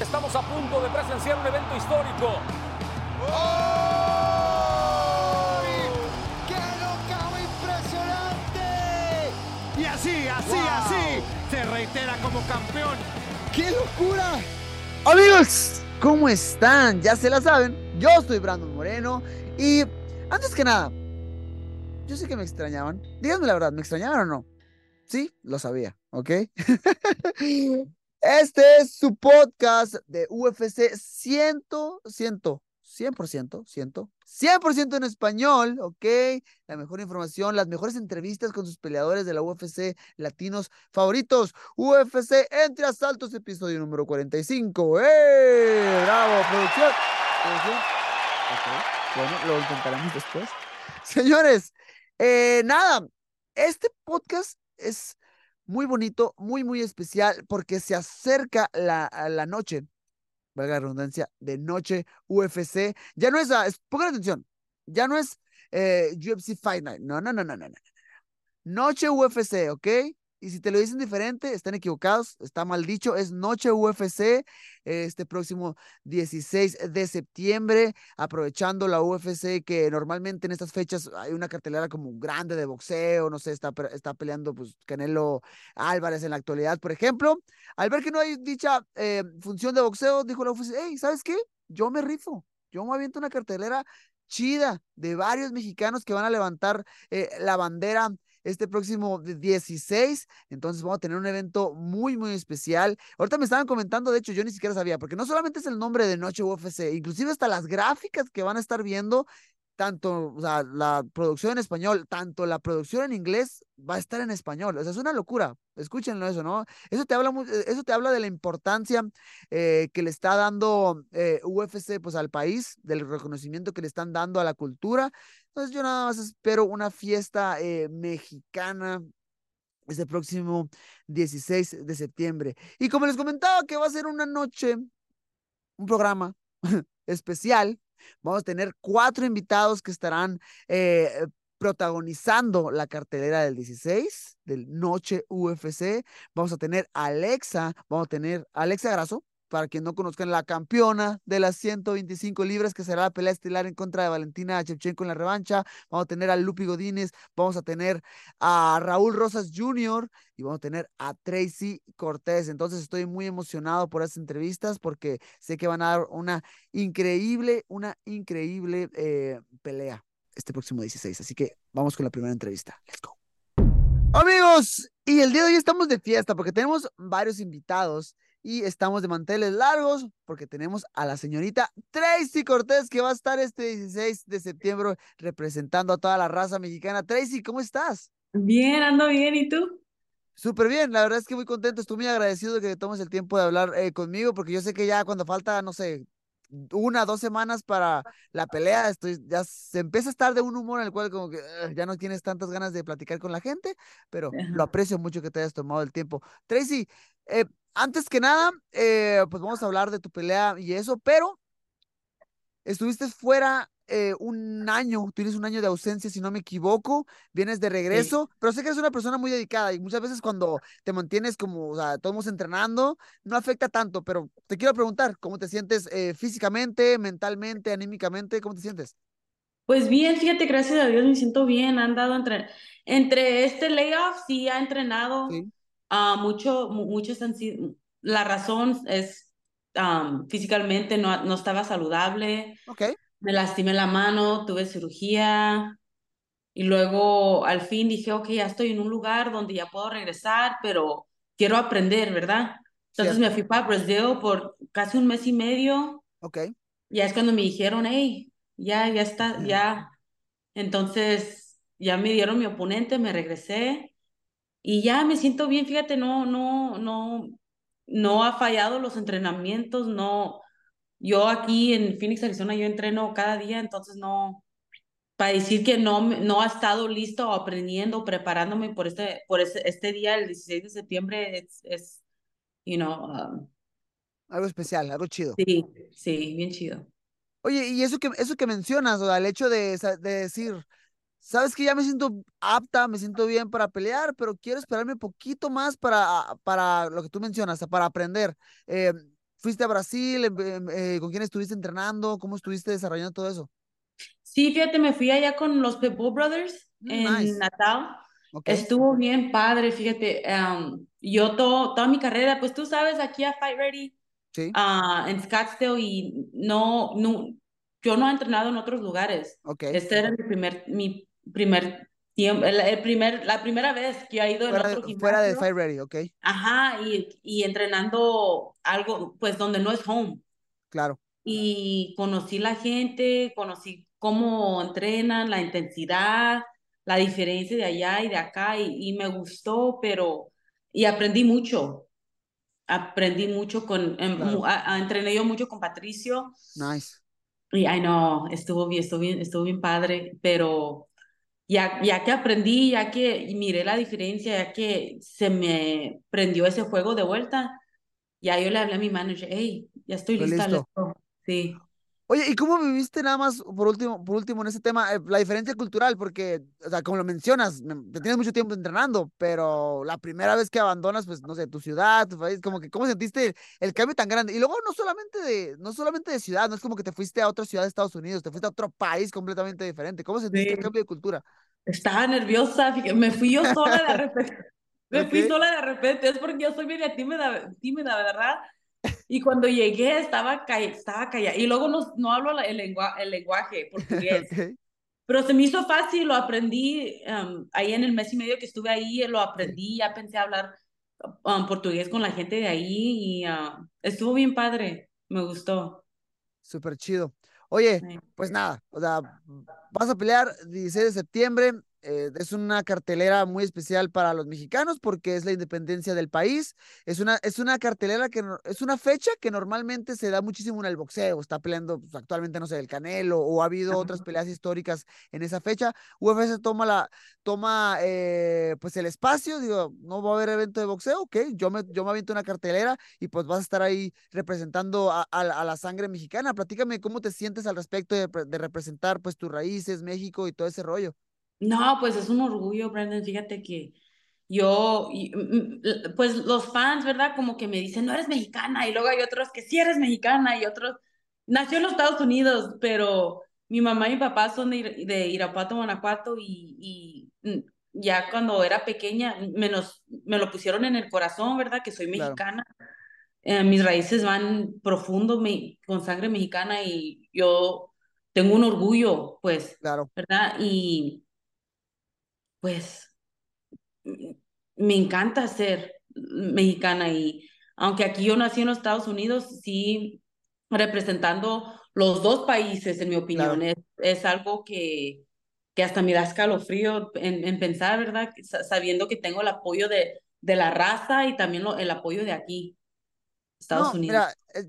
Estamos a punto de presenciar un evento histórico. ¡Qué knockout impresionante! Y así, así, Wow. así, se reitera como campeón. ¡Qué locura! Amigos, ¿cómo están? Ya se la saben, yo soy Brandon Moreno y antes que nada, yo sé que me extrañaban. Díganme la verdad, ¿me extrañaban o no? Sí, lo sabía, ¿ok? Este es su podcast de UFC 100, 100, 100%, 100, 100% en español, ¿ok? La mejor información, las mejores entrevistas con sus peleadores de la UFC latinos favoritos. UFC Entre Asaltos, episodio número 45. ¡Eh! ¡Bravo! Producción. Producción. Bueno, lo intentaremos después. Señores, eh, nada, este podcast es muy bonito, muy, muy especial, porque se acerca la, la noche, valga la redundancia, de noche UFC. Ya no es, ah, es- pongan atención, ya no es eh, UFC Fight Night, no, no, no, no, no, no. Noche UFC, ¿ok? Y si te lo dicen diferente, están equivocados, está mal dicho, es Noche UFC este próximo 16 de septiembre, aprovechando la UFC que normalmente en estas fechas hay una cartelera como grande de boxeo, no sé, está, está peleando pues Canelo Álvarez en la actualidad, por ejemplo. Al ver que no hay dicha eh, función de boxeo, dijo la UFC, hey, ¿sabes qué? Yo me rifo, yo me aviento una cartelera chida de varios mexicanos que van a levantar eh, la bandera este próximo 16. Entonces vamos a tener un evento muy, muy especial. Ahorita me estaban comentando, de hecho, yo ni siquiera sabía, porque no solamente es el nombre de Noche UFC, inclusive hasta las gráficas que van a estar viendo, tanto la producción en español, tanto la producción en inglés va a estar en español. O sea, es una locura. Escúchenlo eso, ¿no? Eso te habla, eh, eso te habla de la importancia eh, que le está dando eh, UFC pues, al país, del reconocimiento que le están dando a la cultura. Entonces yo nada más espero una fiesta eh, mexicana este próximo 16 de septiembre. Y como les comentaba que va a ser una noche, un programa especial, vamos a tener cuatro invitados que estarán eh, protagonizando la cartelera del 16, del Noche UFC. Vamos a tener a Alexa, vamos a tener a Alexa Grasso, para quien no conozcan, la campeona de las 125 libras, que será la pelea estelar en contra de Valentina Shevchenko en la revancha. Vamos a tener a Lupi Godínez, vamos a tener a Raúl Rosas Jr. y vamos a tener a Tracy Cortés. Entonces estoy muy emocionado por esas entrevistas porque sé que van a dar una increíble, una increíble eh, pelea este próximo 16. Así que vamos con la primera entrevista. Let's go. Amigos, y el día de hoy estamos de fiesta porque tenemos varios invitados y estamos de manteles largos porque tenemos a la señorita Tracy Cortés que va a estar este 16 de septiembre representando a toda la raza mexicana. Tracy, ¿cómo estás? Bien, ando bien, ¿y tú? Súper bien, la verdad es que muy contento, estoy muy agradecido de que tomes el tiempo de hablar eh, conmigo porque yo sé que ya cuando falta, no sé, una, dos semanas para la pelea, estoy, ya se empieza a estar de un humor en el cual como que ya no tienes tantas ganas de platicar con la gente, pero lo aprecio mucho que te hayas tomado el tiempo. Tracy, eh, antes que nada, eh, pues vamos a hablar de tu pelea y eso, pero estuviste fuera eh, un año, tienes un año de ausencia, si no me equivoco, vienes de regreso, pero sé que eres una persona muy dedicada y muchas veces cuando te mantienes como, o sea, todos entrenando, no afecta tanto, pero te quiero preguntar, ¿cómo te sientes eh, físicamente, mentalmente, anímicamente? ¿Cómo te sientes? Pues bien, fíjate, gracias a Dios me siento bien, han dado entre, entre este layoff, sí ha entrenado Sí. Ah, mucho, mu- muchos han sido, la razón es am, físicamente no, no estaba saludable, Ok, me lastimé la mano, tuve cirugía y luego al fin dije, ok, ya estoy en un lugar donde ya puedo regresar, pero quiero aprender, ¿verdad? Entonces me fui para Brasil por casi un mes y medio. ok, Ya es cuando me dijeron, hey, ya, ya está, ya. Entonces, ya me dieron mi oponente, me regresé y ya me siento bien, fíjate, no, no, no, no ha fallado los entrenamientos, no, yo aquí en Phoenix, Arizona, yo entreno cada día, entonces no, para decir que no, no ha estado listo aprendiendo, preparándome por este, por este, este día, el 16 de septiembre, es, es you know, um, Algo especial, algo chido. sí, sí, bien chido. Oye, y eso que, eso que mencionas, o sea, el hecho de, de decir, sabes que ya me siento apta, me siento bien para pelear, pero quiero esperarme un poquito más para, para lo que tú mencionas, para aprender. Eh, ¿fuiste a Brasil? Em, eh, ¿Con quién estuviste entrenando? ¿Cómo estuviste desarrollando todo eso? Sí, fíjate, me fui allá con los Pitbull Brothers Mm, en nice. Natal. Ok, Estuvo bien padre, fíjate. um, yo to- toda mi carrera, pues tú sabes, aquí a Fight Ready, sí, ah, en Scottsdale, y no, no, yo no he entrenado en otros lugares. ok. Este era mi primer, mi primer tiempo, el, el primer, la primera vez que he ido en Fuera otro de, fuera de gimnasio. Fight Ready, ok, Ajá, y, y entrenando algo, pues donde no es home. claro. Y conocí la gente, conocí cómo entrenan, la intensidad, la diferencia de allá y de acá, y, y me gustó, pero, y aprendí mucho. Aprendí mucho con, em, Claro. a- a- entrené yo mucho con Patricio, Nice. y ay no, estuvo bien, estuvo bien, estuvo bien padre, pero ya, ya que aprendí, ya que miré la diferencia, ya que se me prendió ese juego de vuelta, ya yo le hablé a mi manager, hey, ya estoy lista, listo. let's go". Sí. Oye, ¿y cómo viviste nada más, por último, por último en ese tema, eh, la diferencia cultural? Porque, o sea, como lo mencionas, me- te tienes mucho tiempo entrenando, pero la primera vez que abandonas, pues, no sé, tu ciudad, tu país, como que, ¿cómo sentiste el cambio tan grande? Y luego no solamente de, no solamente de ciudad, no es como que te fuiste a otra ciudad de Estados Unidos, te fuiste a otro país completamente diferente. ¿Cómo sentiste el Sí. cambio de cultura? Estaba nerviosa, me fui yo sola de repente. Me fui Ok. sola de repente, es porque yo soy media tímida, tímida, ¿verdad? Y cuando llegué estaba, ca- estaba callada. Y luego no, no hablo el, lengua, el lenguaje portugués. Ok, Pero se me hizo fácil, lo aprendí um, ahí en el mes y medio que estuve ahí, lo aprendí, ya pensé hablar um, portugués con la gente de ahí y uh, estuvo bien padre, me gustó. súper chido. Oye, Sí. pues nada, o sea, vas a pelear 16 de septiembre. Eh, es una cartelera muy especial para los mexicanos porque es la independencia del país. Es una, es una cartelera que no- es una fecha que normalmente se da muchísimo en el boxeo. Está peleando pues, actualmente, no sé, el Canelo o ha habido otras peleas históricas en esa fecha. UFC toma la, toma eh, pues el espacio. Digo, no va a haber evento de boxeo, ok. Yo me, yo me aviento una cartelera y pues vas a estar ahí representando a, a la- a la sangre mexicana. Platícame cómo te sientes al respecto de, de representar pues tus raíces, México y todo ese rollo. No, pues es un orgullo, Brandon. Fíjate que yo, y, mm, mm, pues los fans, ¿verdad? Como que me dicen, no eres mexicana, y luego hay otros que sí eres mexicana, y otros, nació en los Estados Unidos, pero mi mamá y mi papá son de, de Irapuato, Guanajuato, y, y mm, ya cuando era pequeña me, nos- me lo pusieron en el corazón, ¿verdad? Que soy Claro. mexicana. Eh, mis raíces van profundo me- con sangre mexicana, y yo tengo un orgullo, pues, Claro. ¿verdad? Y pues mm, me encanta ser mexicana y aunque aquí yo nací en los Estados Unidos, sí representando los dos países, en mi opinión, es, es algo que, que hasta me da escalofrío en, en pensar, ¿verdad? Sa- Sabiendo que tengo el apoyo de, de la raza y también lo- el apoyo de aquí, Estados No, Unidos. mira, eh,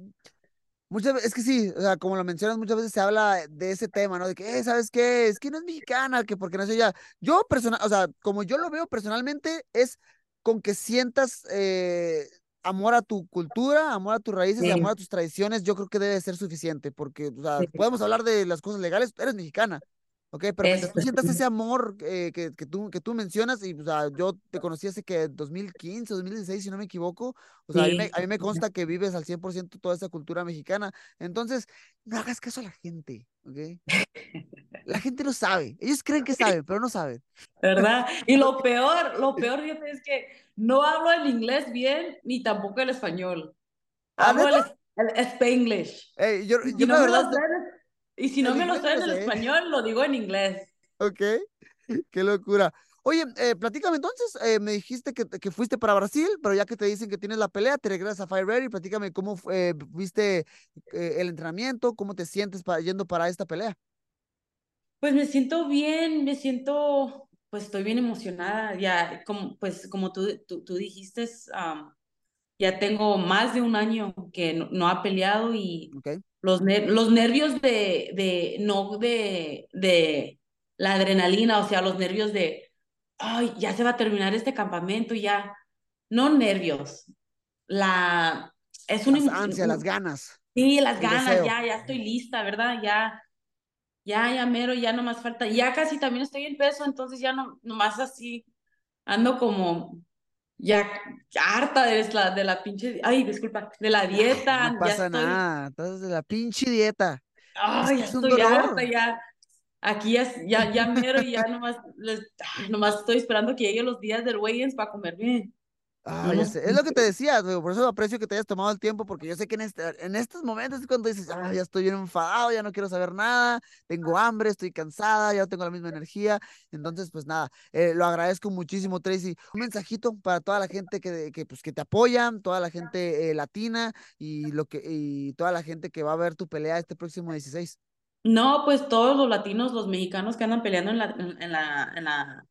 muchas veces, es que sí, o sea, como lo mencionas, muchas veces se habla de ese tema, ¿no? De que, eh, ¿sabes qué? Es que no es mexicana, que porque nació ya. Yo personal, o sea, como yo lo veo personalmente, es con que sientas eh, amor a tu cultura, amor a tus raíces y amor a tus tradiciones, yo creo que debe ser suficiente, porque, o sea, Sí. podemos hablar de las cosas legales, eres mexicana. ¿Ok? Pero mientras tú sientas ese amor eh, que, que, tú, que tú mencionas, y o sea, yo te conocí hace que 2015, 2016, si no me equivoco, o sea, a mí me, Sí. a mí me consta que vives al 100% toda esa cultura mexicana. Entonces, no hagas caso a la gente, ¿ok? La gente no sabe. Ellos creen que saben, pero no saben. ¿verdad? Y lo peor, lo peor, es que no hablo el inglés bien ni tampoco el español. ¿Ah, Hablo el, el, Spanglish. Eh, yo, Y yo no la me sé, y si no me lo sé en español, lo digo en inglés. ok, qué locura. Oye, eh, platícame entonces, eh, me dijiste que, que fuiste para Brasil, pero ya que te dicen que tienes la pelea, te regresas a Fire Ready, platícame cómo eh, viste eh, el entrenamiento, cómo te sientes para, yendo para esta pelea. Pues me siento bien, me siento, pues estoy bien emocionada, ya, como, pues como tú, tú, tú dijiste, am, ya tengo más de un año que no, no ha peleado y los, ner- los nervios de, de, no de, de la adrenalina, o sea, los nervios de, ay, ya se va a terminar este campamento, ya, no nervios, la, es un, Las ansias, las ganas. sí, las ganas, deseo. ya, ya estoy lista, ¿verdad? Ya, ya, ya mero, ya no más falta, ya casi también estoy en peso, entonces ya no, nomás así, ando como, ya, harta de la, de la pinche, ay, disculpa, de la dieta, No ya pasa estoy, nada. Estás de la pinche dieta. Ay, ya estoy dolor. harta, ya. Aquí ya, ya, ya mero y ya nomás, les- nomás estoy esperando que lleguen los días del weigh-ins para comer bien. Ah, No, sé. Es lo que te decía, por eso aprecio que te hayas tomado el tiempo, porque yo sé que en, este, en estos momentos es cuando dices, ah, ya estoy bien enfadado, ya no quiero saber nada, tengo hambre, estoy cansada, ya no tengo la misma energía. Entonces, pues nada, eh, lo agradezco muchísimo, Tracy. Un mensajito para toda la gente que, que, pues, que te apoyan, toda la gente eh, latina y, lo que, y toda la gente que va a ver tu pelea este próximo 16. No, pues todos los latinos, los mexicanos que andan peleando en la, en, en la, en la,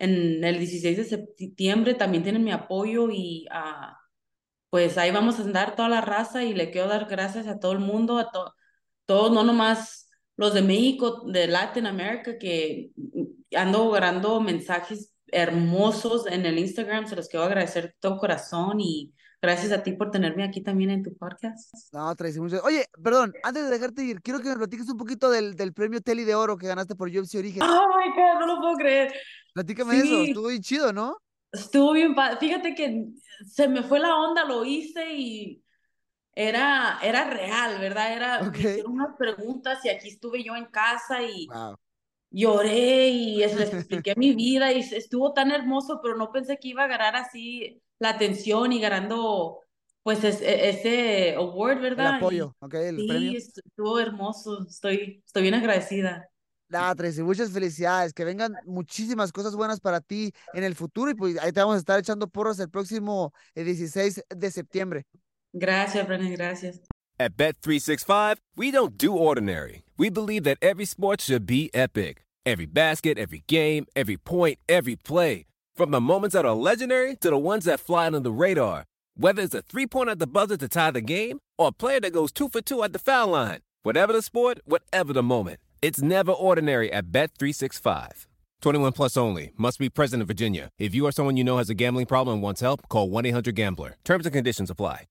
en el 16 de septiembre también tienen mi apoyo y ah, pues ahí vamos a andar toda la raza y le quiero dar gracias a todo el mundo, a to- todos, no nomás los de México, de Latin America, que ando grabando mensajes hermosos en el Instagram, se los quiero agradecer de todo corazón y gracias a ti por tenerme aquí también en tu podcast. No, Tracy, muchas Oye, perdón, antes de dejarte ir, quiero que me platiques un poquito del, del premio Tele de Oro que ganaste por UFC Origen. Oh my God, no lo puedo creer. Platícame eso, Sí. estuvo bien chido, ¿no? Estuvo bien, fíjate que se me fue la onda, lo hice y era, era real, ¿verdad? Era, me Ok. hicieron unas preguntas y aquí estuve yo en casa y Wow. lloré y es- les expliqué mi vida y estuvo tan hermoso, pero no pensé que iba a ganar así la atención y ganando pues es- e- ese award, El ¿verdad? Y apoyo, ¿ok? El sí, premio. est- estuvo hermoso, estoy, estoy bien agradecida. Ah, Tracy, muchas felicidades. Que vengan muchísimas cosas buenas para ti en el futuro y pues ahí te vamos a estar echando porros el próximo eh, 16 de septiembre. Gracias, Brennan, gracias. At Bet365, we don't do ordinary. We believe that every sport should be epic. Every basket, every game, every point, every play. From the moments that are legendary to the ones that fly under the radar. Whether it's a three pointer at the buzzer to tie the game or a player that goes two for two at the foul line. Whatever the sport, whatever the moment. It's never ordinary at Bet365. 21 plus only. Must be present in Virginia. If you or someone you know has a gambling problem and wants help, call 1 800 Gambler. Terms and conditions apply.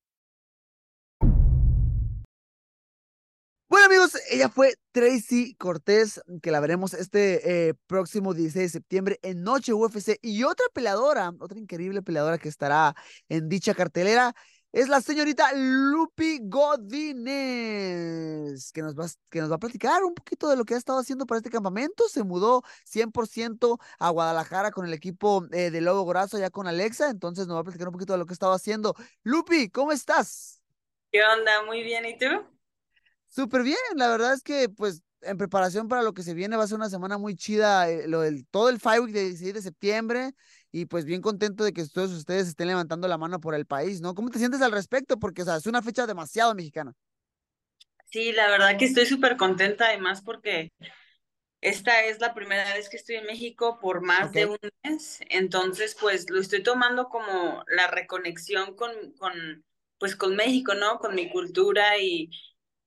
Bueno amigos, ella fue Tracy Cortés, que la veremos este eh, próximo 16 de septiembre en Noche UFC. Y otra peleadora, otra increíble peleadora que estará en dicha cartelera, es la señorita Lupi Godínez, que nos, va, que nos va a platicar un poquito de lo que ha estado haciendo para este campamento. Se mudó 100% a Guadalajara con el equipo eh, de Lobo Grosso, ya con Alexa, entonces nos va a platicar un poquito de lo que ha estado haciendo. Lupi, ¿cómo estás? ¿Qué onda? Muy bien, ¿y tú? Súper bien, la verdad es que pues en preparación para lo que se viene va a ser una semana muy chida, eh, lo del, todo el Fight Week de 16 de septiembre y pues bien contento de que todos ustedes estén levantando la mano por el país, ¿no? ¿Cómo te sientes al respecto? Porque, o sea, es una fecha demasiado mexicana. Sí, la verdad que estoy súper contenta, además porque esta es la primera vez que estoy en México por más de Ok. un mes, entonces pues lo estoy tomando como la reconexión con, con pues con México, ¿no? Con mi cultura y,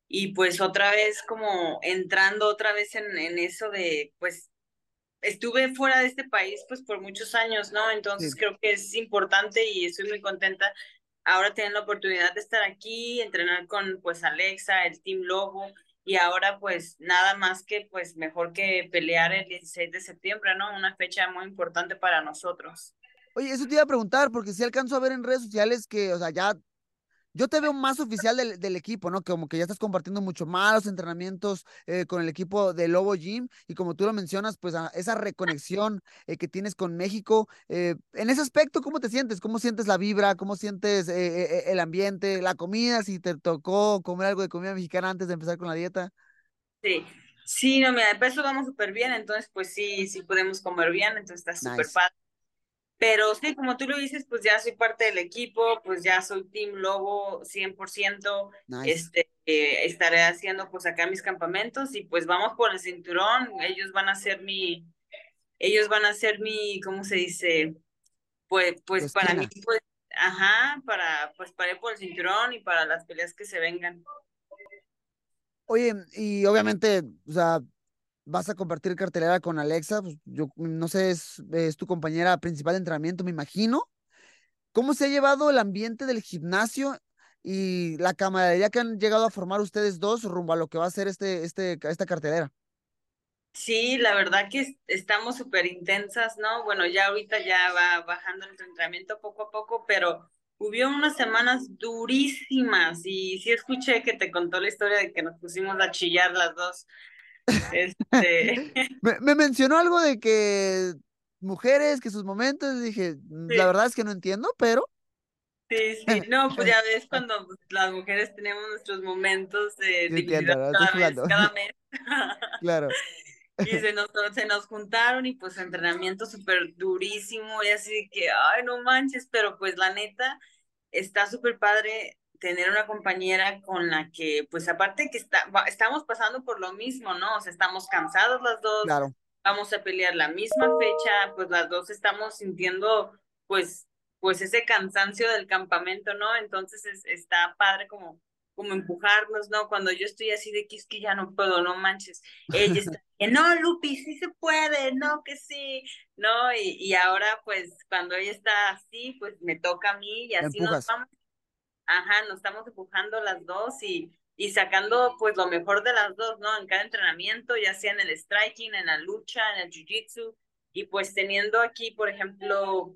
y pues otra vez como entrando otra vez en, en eso de pues estuve fuera de este país pues por muchos años, ¿no? Entonces Sí. creo que es importante y estoy muy contenta ahora tener la oportunidad de estar aquí, entrenar con pues Alexa, el Team Lobo y ahora pues nada más que pues mejor que pelear el 16 de septiembre, ¿no? Una fecha muy importante para nosotros. Oye, eso te iba a preguntar, porque sí alcanzo a ver en redes sociales que, o sea, ya yo te veo más oficial del, del equipo, ¿no? Como que ya estás compartiendo mucho más los entrenamientos eh, con el equipo de Lobo Gym y como tú lo mencionas, pues a- esa reconexión eh, que tienes con México. eh, en ese aspecto, ¿cómo te sientes? ¿Cómo sientes la vibra? ¿Cómo sientes eh, el ambiente? ¿La comida? Si te tocó comer algo de comida mexicana antes de empezar con la dieta. Sí, sí, no, mira, de peso vamos súper bien, entonces pues sí, sí podemos comer bien, entonces está súper Nice. padre. Pero sí, como tú lo dices, pues ya soy parte del equipo, pues ya soy Team Lobo 100%, Nice. este, eh, estaré haciendo pues acá mis campamentos y pues vamos por el cinturón, ellos van a ser mi, ellos van a ser mi, ¿cómo se dice? Pues, pues para mí, esquina. pues, ajá, para, pues, para ir por el cinturón y para las peleas que se vengan. Oye, y obviamente, o sea, vas a compartir cartelera con Alexa, pues yo no sé, es, es tu compañera principal de entrenamiento, me imagino. ¿Cómo se ha llevado el ambiente del gimnasio y la camaradería que han llegado a formar ustedes dos rumbo a lo que va a ser este, este, esta cartelera? Sí, la verdad que estamos súper intensas, ¿no? Bueno, ya ahorita ya va bajando el entrenamiento poco a poco, pero hubo unas semanas durísimas y sí escuché que te contó la historia de que nos pusimos a chillar las dos. Este... me, me, mencionó algo de que mujeres, que sus momentos, dije, mm, la verdad es que no entiendo, pero... Sí, sí, no, pues ya ves cuando pues, las mujeres tenemos nuestros momentos de divinidad cada, cada mes. claro. Y se nos, se nos juntaron y pues entrenamiento súper durísimo y así que, ay, no manches, pero pues la neta, está súper padre tener una compañera con la que, pues aparte que está, estamos pasando por lo mismo, ¿no? O sea, estamos cansados las dos, claro. vamos a pelear la misma fecha, pues las dos estamos sintiendo, pues, pues ese cansancio del campamento, ¿no? Entonces es, está padre como como empujarnos, ¿no? Cuando yo estoy así de que es que ya no puedo, no manches. Ella está, no, Lupi, sí se puede, no, que sí, ¿no? Y, y ahora, pues, cuando ella está así, pues me toca a mí y así nos vamos. Ajá, nos estamos empujando las dos y, y sacando, pues, lo mejor de las dos, ¿no? En cada entrenamiento, ya sea en el striking, en la lucha, en el jiu-jitsu, y pues teniendo aquí, por ejemplo,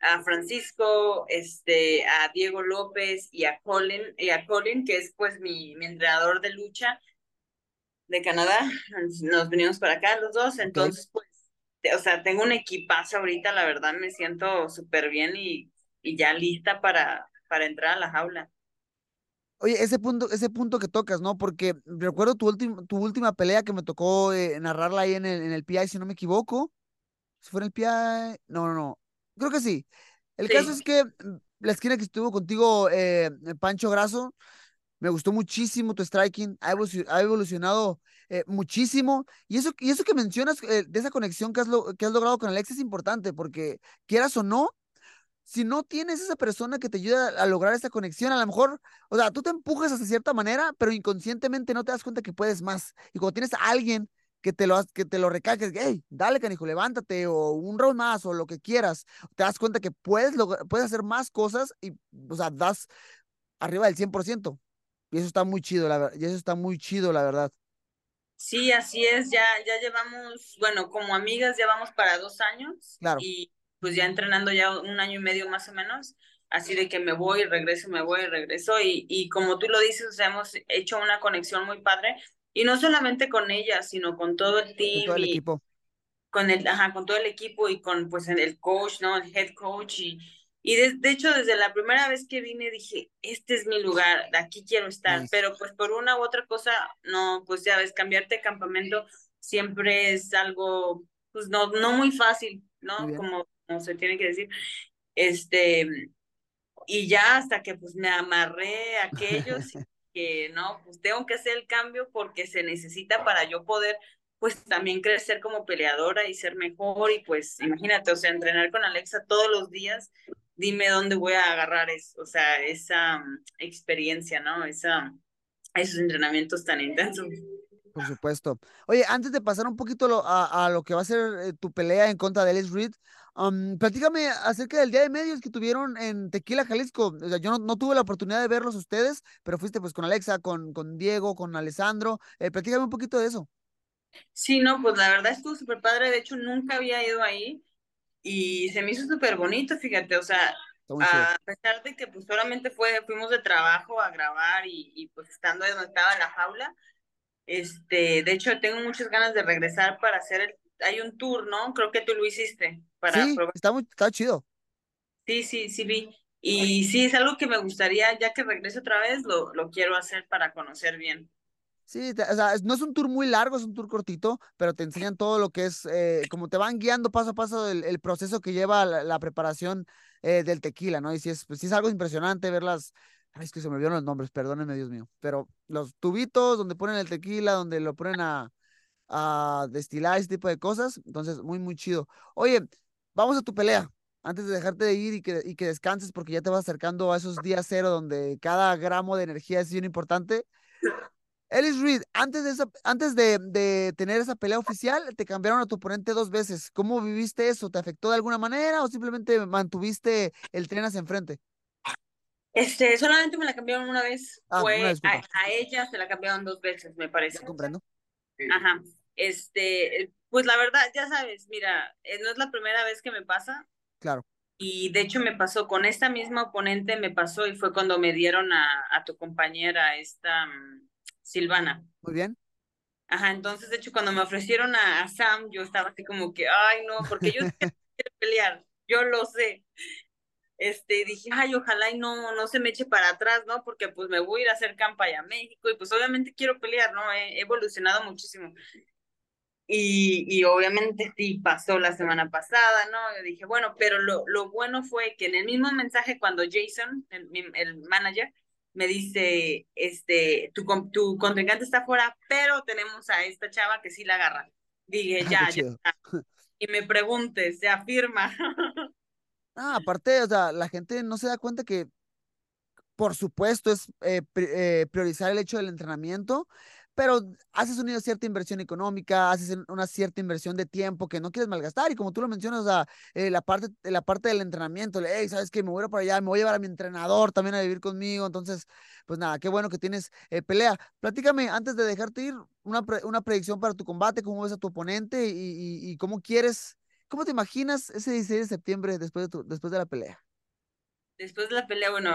a Francisco, este, a Diego López y a Colin, y a Colin, que es pues mi, mi entrenador de lucha de Canadá. Nos venimos para acá los dos, entonces pues, o sea, tengo un equipazo ahorita, la verdad me siento súper bien y, y ya lista para, para entrar a la jaula. Oye, ese punto, ese punto que tocas, ¿no? Porque recuerdo tu, última tu última pelea que me tocó eh, narrarla ahí en el, en el PI, si no me equivoco. Si fue en el PI, no, no, no. Creo que sí. El caso es que mm, la esquina que estuvo contigo, eh, Pancho Graso, me gustó muchísimo tu striking, ha evolucionado eh, muchísimo. Y eso, y eso que mencionas eh, de esa conexión que has, que has logrado con Alex es importante, porque quieras o no, si no tienes esa persona que te ayuda a lograr esa conexión, a lo mejor, o sea, tú te empujas de cierta manera, pero inconscientemente no te das cuenta que puedes más. Y cuando tienes a alguien que te lo, que te lo recalques, hey, dale, canijo, levántate, o un round más, o lo que quieras, te das cuenta que puedes, puedes hacer más cosas y, o sea, das arriba del 100%. Y eso está muy chido, la verdad, y eso está muy chido, la verdad. Sí, así es, ya, ya llevamos, bueno, como amigas ya vamos para dos años. Claro. Y pues ya entrenando ya un año y medio más o menos, así de que me voy, regreso, me voy, regreso, y, y como tú lo dices, o sea, hemos hecho una conexión muy padre, y no solamente con ella, sino con todo el team. Con todo el y equipo. Con el, ajá, con todo el equipo y con pues el coach, ¿no? El head coach. Y, y de, de hecho, desde la primera vez que vine dije, este es mi lugar, aquí quiero estar. Nice. Pero pues por una u otra cosa, no, pues ya ves, cambiarte de campamento siempre es algo, pues no, no muy fácil, ¿no? Muy. Como, como se tiene que decir. Este, y ya hasta que pues me amarré a aquellos que no, pues tengo que hacer el cambio porque se necesita para yo poder pues también crecer como peleadora y ser mejor y pues imagínate, o sea, entrenar con Alexa todos los días, dime dónde voy a agarrar o sea, esa um, experiencia, ¿no? Esa, esos entrenamientos tan intensos. Por supuesto. Oye, antes de pasar un poquito lo, a, a, lo que va a ser eh, tu pelea en contra de Ellis Reed, um, platícame acerca del día de medios que tuvieron en Tequila, Jalisco. O sea, yo no, no, tuve la oportunidad de verlos ustedes, pero fuiste pues con Alexa, con, con Diego, con Alessandro. Eh, platícame un poquito de eso. Sí, no, pues la verdad estuvo súper padre. De hecho, nunca había ido ahí y se me hizo súper bonito, fíjate, o sea, a pesar de que pues solamente fue, fuimos de trabajo a grabar y, y pues estando ahí donde estaba la jaula, este, de hecho, tengo muchas ganas de regresar para hacer el, hay un tour, ¿no? Creo que tú lo hiciste. Para sí, probar. está muy, está chido. Sí, sí, sí vi. Y sí, es algo que me gustaría, ya que regrese otra vez, lo, lo quiero hacer para conocer bien. Sí, te, o sea, no es un tour muy largo, es un tour cortito, pero te enseñan todo lo que es, eh, como te van guiando paso a paso el, el proceso que lleva la, la preparación eh, del tequila, ¿no? Y sí es, pues, sí es algo impresionante ver las, Ay, es que se me olvidaron los nombres, perdónenme, Dios mío. Pero los tubitos donde ponen el tequila, donde lo ponen a, a destilar, ese tipo de cosas. Entonces, muy, muy chido. Oye, vamos a tu pelea. antes de dejarte de ir y que, y que descanses porque ya te vas acercando a esos días cero donde cada gramo de energía es bien importante. Ellis Reed, antes de, esa, antes de, de, tener esa pelea oficial, te cambiaron a tu oponente dos veces. ¿Cómo viviste eso? ¿Te afectó de alguna manera o simplemente mantuviste el tren hacia enfrente? Este, solamente me la cambiaron una vez. Ah, Fue a, a, ella se la cambiaron dos veces, me parece. comprendo. Ajá. Este, pues la verdad, ya sabes, mira, eh, no es la primera vez que me pasa. Claro. Y de hecho me pasó con esta misma oponente, me pasó y fue cuando me dieron a, a tu compañera, esta mm, Silvana. Muy bien. Ajá, entonces de hecho cuando me ofrecieron a, a Sam, yo estaba así como que, ay no, porque yo quiero pelear, yo lo sé. Este, dije, ay, ojalá y no, no se me eche para atrás, ¿no? Porque pues me voy a ir a hacer campa a México y pues obviamente quiero pelear, ¿no? He, evolucionado muchísimo. Y, y, obviamente sí pasó la semana pasada, ¿no? Yo dije, bueno, pero lo, lo bueno fue que en el mismo mensaje cuando Jason, el, el manager, me dice, este, tu, tu contrincante está fuera, pero tenemos a esta chava que sí la agarra. Dije, ya, ya. Y me pregunte, se afirma. Ah, aparte, o sea, la gente no se da cuenta que, por supuesto, es eh, eh, priorizar el hecho del entrenamiento, pero haces una cierta inversión económica, haces una cierta inversión de tiempo que no quieres malgastar y como tú lo mencionas, o sea, eh, la, parte, la parte del entrenamiento, hey, ¿sabes qué? Me voy a para allá, me voy a llevar a mi entrenador también a vivir conmigo, entonces, pues nada, qué bueno que tienes eh, pelea. Platícame, antes de dejarte ir, una, una predicción para tu combate, cómo ves a tu oponente y, y, cómo quieres, cómo te imaginas ese 16 de septiembre después de, tu, después de la pelea. Después de la pelea, bueno,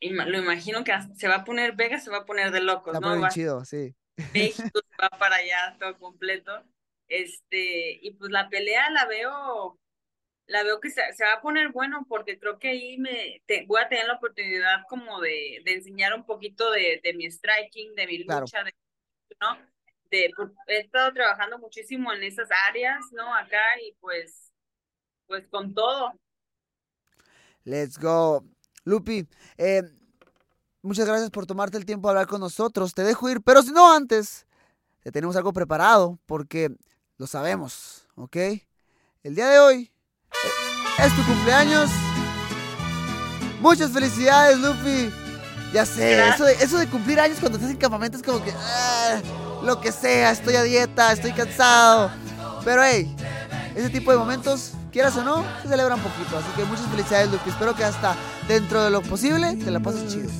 lo imagino que se va a poner, Vega se va a poner de locos, ¿no? Va, chido, sí. México va para allá todo completo. Este, y pues la pelea la veo, la veo que se, se va a poner bueno porque creo que ahí me voy a tener la oportunidad como de, de enseñar un poquito de, de, mi striking, de mi lucha, de, ¿no? De, pues, he estado trabajando muchísimo en esas áreas, ¿no? Acá y pues, pues con todo. Let's go. Lupi, eh, Muchas gracias por tomarte el tiempo de hablar con nosotros. Te dejo ir, pero si no antes, te tenemos algo preparado porque lo sabemos, ¿ok? El día de hoy eh, es tu cumpleaños. Muchas felicidades, Luffy. Ya sé, eso de, eso de, cumplir años cuando estás en campamento es como que, ah, lo que sea, estoy a dieta, estoy cansado. Pero hey, ese tipo de momentos quieras o no, se celebra un poquito. Así que muchas felicidades, Luke. Espero que hasta dentro de lo posible te la pases chido.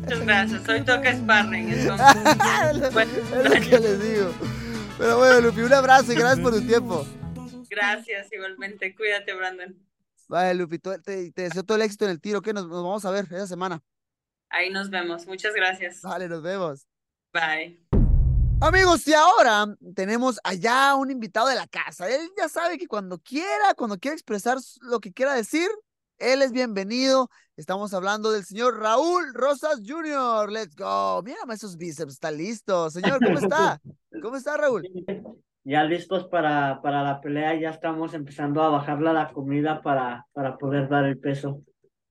Muchas gracias. Soy Toca Sparring. Entonces, es lo que les digo. Pero bueno, Lupi, un abrazo y gracias por tu tiempo. Gracias, igualmente. Cuídate, Brandon. Vale, Lupi, te, te, deseo todo el éxito en el tiro. que nos, nos vamos a ver esa semana. Ahí nos vemos. Muchas gracias. Vale, nos vemos. Bye. Amigos, y ahora tenemos allá un invitado de la casa. Él ya sabe que cuando quiera, cuando quiera expresar lo que quiera decir, él es bienvenido. Estamos hablando del señor Raúl Rosas Jr. Let's go. Mírame esos bíceps, está listo. Señor, ¿cómo está? ¿Cómo está, Raúl? Ya listos para, para la pelea, ya estamos empezando a bajarle la comida para, para poder dar el peso.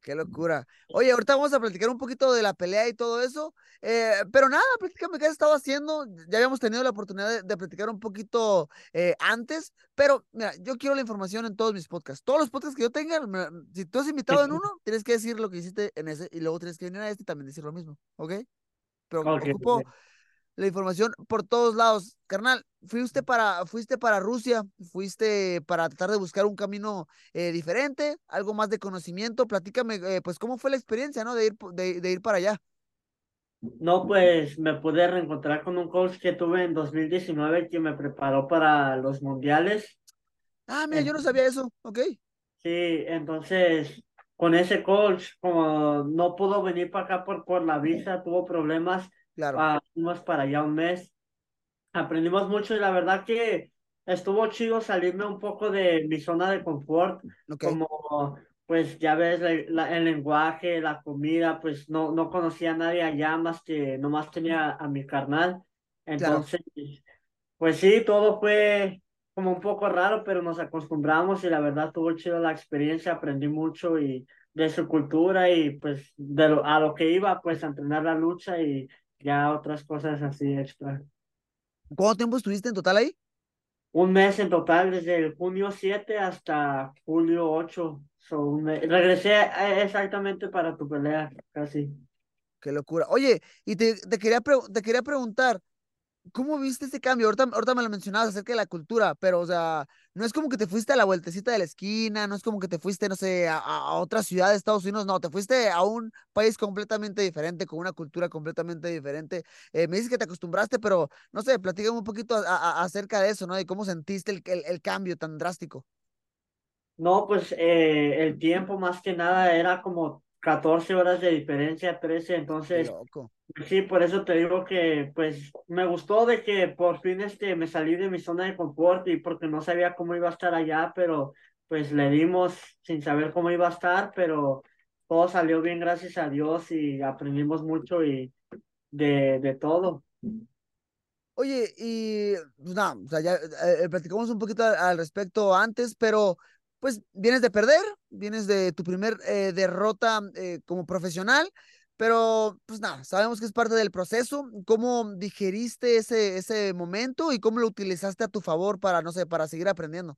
Qué locura. Oye, ahorita vamos a platicar un poquito de la pelea y todo eso, eh, pero nada, prácticamente qué has estado haciendo. Ya habíamos tenido la oportunidad de, platicar un poquito eh, antes, pero mira, yo quiero la información en todos mis podcasts. Todos los podcasts que yo tenga, si tú has invitado en uno, tienes que decir lo que hiciste en ese y luego tienes que venir a este y también decir lo mismo, ¿ok? Pero ocupo la información por todos lados. Carnal, fuiste para, fuiste para Rusia, fuiste para tratar de buscar un camino eh, diferente, algo más de conocimiento. Platícame, eh, pues, ¿cómo fue la experiencia, no? De ir, de, ir para allá. No, pues me pude reencontrar con un coach que tuve en 2019 que me preparó para los mundiales. Ah, mira, yo no sabía eso, ok. Sí, entonces con ese coach, como no pudo venir para acá por, por la visa, tuvo problemas, Claro. Ah, fuimos para allá un mes. Aprendimos mucho y la verdad que estuvo chido salirme un poco de mi zona de confort. Como, pues ya ves, el lenguaje, la comida, pues no, no conocía a nadie allá más que nomás tenía a mi carnal. Entonces, pues sí, todo fue como un poco raro, pero nos acostumbramos y la verdad tuvo chido la experiencia, aprendí mucho y de su cultura y pues de lo, a lo que iba, pues a entrenar la lucha y ya otras cosas así extra. ¿Cuánto tiempo estuviste en total ahí? un mes en total, desde el junio 7 hasta julio 8. regresé exactamente para tu pelea, casi. Qué locura. Oye, y te, te quería, te quería preguntar, ¿Cómo viste ese cambio? Ahorita, ahorita, me lo mencionabas acerca de la cultura, pero, o sea, no es como que te fuiste a la vueltecita de la esquina, no es como que te fuiste, no sé, a, otra ciudad de Estados Unidos, no, te fuiste a un país completamente diferente, con una cultura completamente diferente. Eh, me dices que te acostumbraste, pero, no sé, platícame un poquito acerca de eso, ¿no? De cómo sentiste el, el, cambio tan drástico. No, pues eh, el tiempo más que nada era como 14 horas de diferencia, 13, entonces... Sí, por eso te digo que pues me gustó de que por fin este, me salí de mi zona de confort y porque no sabía cómo iba a estar allá, pero pues le dimos sin saber cómo iba a estar, pero todo salió bien gracias a Dios y aprendimos mucho y de, de todo. Oye, y pues nada, o sea, ya eh, platicamos un poquito al respecto antes, pero pues vienes de perder, vienes de tu primer eh, derrota eh, como profesional, pero pues nada, sabemos que es parte del proceso. ¿Cómo digeriste ese, ese momento y cómo lo utilizaste a tu favor para, no sé, para seguir aprendiendo?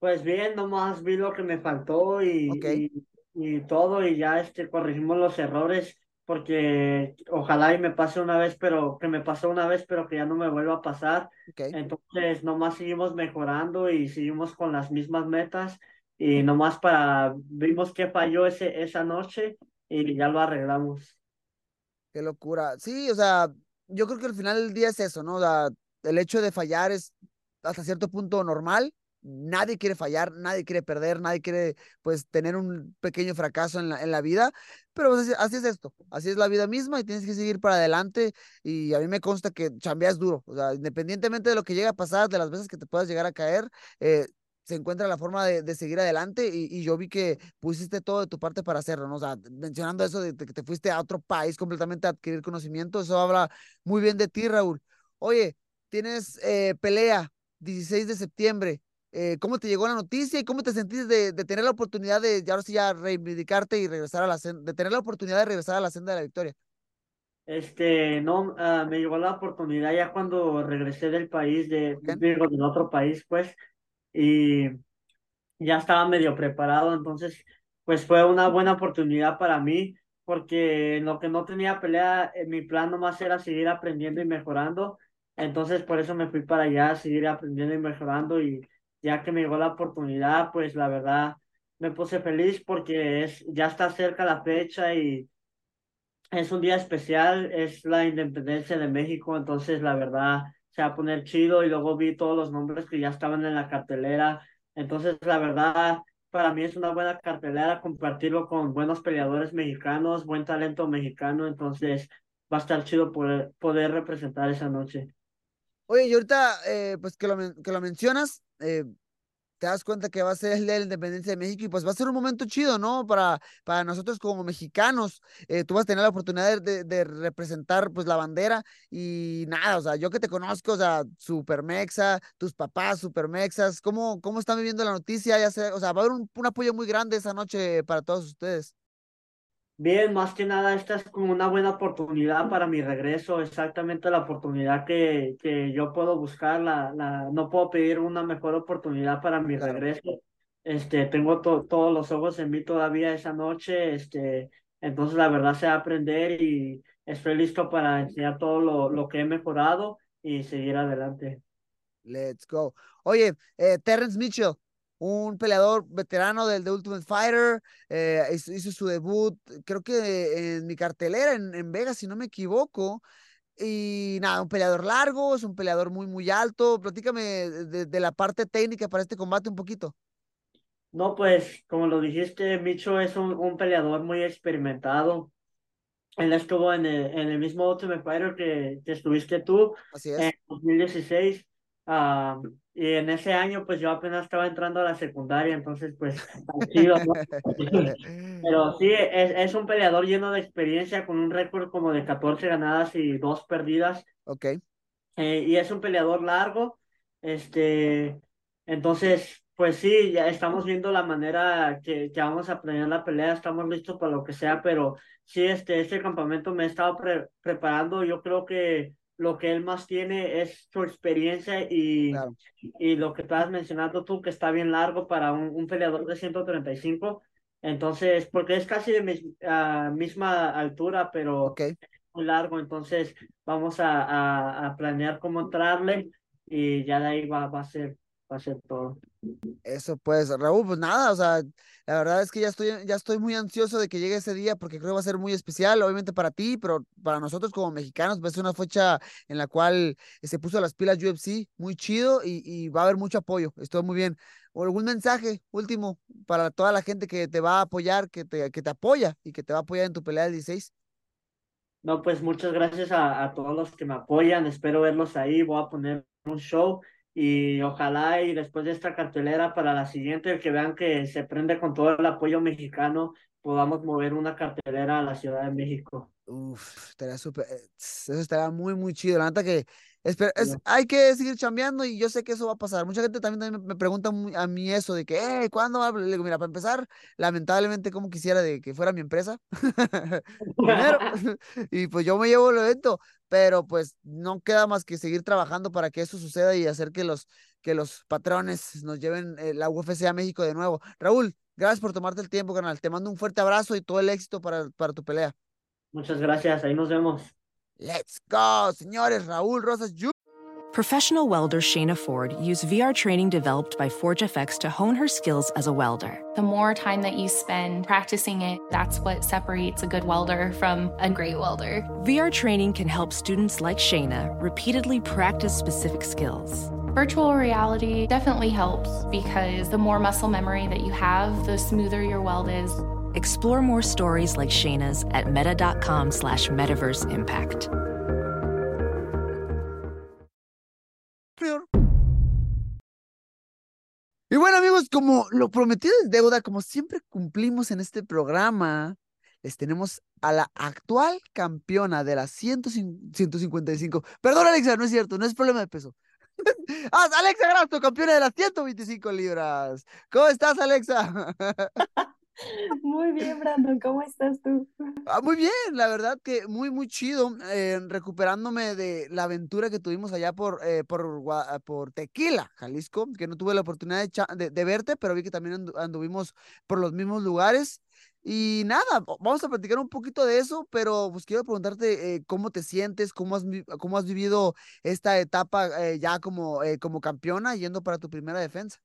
Pues bien, nomás vi lo que me faltó y, y, y, todo y ya este, corregimos los errores porque ojalá y me pase una vez, pero que me pasó una vez, pero que ya no me vuelva a pasar. Entonces, nomás seguimos mejorando y seguimos con las mismas metas y nomás para, vimos que falló ese, esa noche y ya lo arreglamos. Qué locura. Sí, o sea, yo creo que al final del día es eso, ¿no? O el hecho de fallar es hasta cierto punto normal, nadie quiere fallar, nadie quiere perder, nadie quiere pues tener un pequeño fracaso en la, en la vida, pero pues, así, es esto, así es la vida misma y tienes que seguir para adelante y a mí me consta que chambeas duro, o sea, independientemente de lo que llegue a pasar, de las veces que te puedas llegar a caer, eh, se encuentra la forma de, de seguir adelante y, y, yo vi que pusiste todo de tu parte para hacerlo, ¿no? Sea, mencionando eso de, que te fuiste a otro país completamente a adquirir conocimiento, eso habla muy bien de ti, Raúl. Oye, tienes eh, pelea 16 de septiembre, eh, cómo te llegó la noticia y cómo te sentiste de, de, tener la oportunidad de, ya ahora sí, ya reivindicarte y regresar a la de tener la oportunidad de regresar a la senda de la victoria. Este, no, uh, me llegó la oportunidad ya cuando regresé del país, de, digo, del otro país, pues, y ya estaba medio preparado, entonces, pues fue una buena oportunidad para mí, porque en lo que no tenía pelea, eh, mi plan nomás era seguir aprendiendo y mejorando, entonces por eso me fui para allá, seguir aprendiendo y mejorando y ya que me llegó la oportunidad, pues la verdad me puse feliz porque es, ya está cerca la fecha y es un día especial, es la independencia de México, entonces la verdad se va a poner chido y luego vi todos los nombres que ya estaban en la cartelera, entonces la verdad para mí es una buena cartelera compartirlo con buenos peleadores mexicanos, buen talento mexicano, entonces va a estar chido poder, poder representar esa noche. Oye, y ahorita, eh, pues que lo, que lo mencionas, eh, te das cuenta que va a ser el Día de la Independencia de México y pues va a ser un momento chido, ¿no? Para, para nosotros como mexicanos, eh, tú vas a tener la oportunidad de, representar pues la bandera y nada, o sea, yo que te conozco, o sea, super mexa, tus papás super mexas, ¿cómo, cómo están viviendo la noticia? Ya sé, o sea, va a haber un apoyo muy grande esa noche para todos ustedes. Bien, más que nada, esta es como una buena oportunidad para mi regreso, exactamente la oportunidad que, que yo puedo buscar, la, la, no puedo pedir una mejor oportunidad para mi regreso. Este, tengo todos los ojos en mí todavía esa noche, este, entonces la verdad a aprender y estoy listo para enseñar todo lo, lo que he mejorado y seguir adelante. Let's go. Oye, eh, Terrence Mitchell, un peleador veterano del The Ultimate Fighter, eh, hizo, su debut, creo que en mi cartelera en, en, Vegas, si no me equivoco. Y nada, un peleador largo, es un peleador muy, muy alto. Platícame de, la parte técnica para este combate un poquito. No, pues, como lo dijiste, Micho es un, un peleador muy experimentado. Él estuvo en el, en el mismo Ultimate Fighter que, que estuviste tú Así es. en 2016. Uh, y en ese año, pues yo apenas estaba entrando a la secundaria, entonces, pues, chido, Pero sí, es, es, un peleador lleno de experiencia, con un récord como de 14 ganadas y 2 perdidas. Ok. Eh, y es un peleador largo, este, entonces, pues sí, ya estamos viendo la manera que, que vamos a planear la pelea, estamos listos para lo que sea, pero sí, este, este campamento me he estado preparando, yo creo que lo que él más tiene es su experiencia y, y lo que estás mencionando tú, que está bien largo para un, un peleador de 135. Entonces, porque es casi de mi, ah, misma altura, pero muy largo. Entonces, vamos a, a, a, planear cómo entrarle y ya de ahí va, va a ser va a ser todo. Eso pues, Raúl, pues nada, o sea, la verdad es que ya estoy, ya estoy muy ansioso de que llegue ese día porque creo que va a ser muy especial, obviamente para ti, pero para nosotros como mexicanos, pues es una fecha en la cual se puso las pilas UFC, muy chido y, va a haber mucho apoyo, estoy muy bien. ¿O algún mensaje último para toda la gente que te va a apoyar, que te, que te apoya y que te va a apoyar en tu pelea del 16? No, pues muchas gracias a todos los que me apoyan, espero verlos ahí, voy a poner un show y ojalá y después de esta cartelera para la siguiente, que vean que se prende con todo el apoyo mexicano, podamos mover una cartelera a la Ciudad de México. Uf, estaría súper, eh, eso estaría muy, muy chido. La neta que Espera, es, hay que seguir chambeando y yo sé que eso va a pasar. Mucha gente también, me pregunta a mí eso de que, eh, ¿cuándo va? Le digo, mira, para empezar, lamentablemente, como quisiera de que fuera mi empresa. Primero. y pues yo me llevo el evento, pero pues no queda más que seguir trabajando para que eso suceda y hacer que los, que los patrones nos lleven eh, la UFC a México de nuevo. Raúl, gracias por tomarte el tiempo, canal. Te mando un fuerte abrazo y todo el éxito para, para tu pelea. Muchas gracias, ahí nos vemos. Let's go, señores. Raúl Rosas Jr. Professional welder Shayna Ford used VR training developed by ForgeFX to hone her skills as a welder. The more time that you spend practicing it, that's what separates a good welder from a great welder. VR training can help students like Shayna repeatedly practice specific skills. Virtual reality definitely helps because the more muscle memory that you have, the smoother your weld is. Explore more stories like Shayna's at meta.com slash metaverse impact. Y bueno amigos, como lo prometido es deuda, como siempre cumplimos en este programa, les tenemos a la actual campeona de las 155. Perdón Alexa, no es cierto, no es problema de peso. ah, Alexa Grasto, campeona de las 125 libras. ¿Cómo estás Alexa? Muy bien, Brandon, ¿cómo estás tú? Ah, muy bien, la verdad que muy, muy chido, eh, recuperándome de la aventura que tuvimos allá por, eh, por, por Tequila, Jalisco, que no tuve la oportunidad de, de, verte, pero vi que también anduvimos por los mismos lugares. Y nada, vamos a platicar un poquito de eso, pero pues quiero preguntarte eh, cómo te sientes, cómo has, cómo has vivido esta etapa ya como, como campeona yendo para tu primera defensa.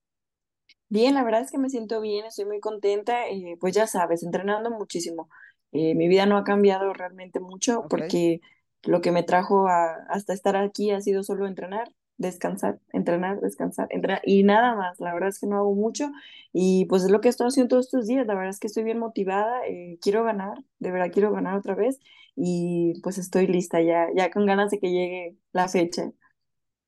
Bien, la verdad es que me siento bien, estoy muy contenta, eh, pues ya sabes, entrenando muchísimo. Eh, mi vida no ha cambiado realmente mucho porque lo que me trajo hasta estar aquí ha sido solo entrenar, descansar, entrenar, descansar, entrenar y nada más. La verdad es que no hago mucho y pues es lo que estoy haciendo todos estos días. La verdad es que estoy bien motivada, eh, quiero ganar, de verdad quiero ganar otra vez y pues estoy lista ya, ya con ganas de que llegue la fecha.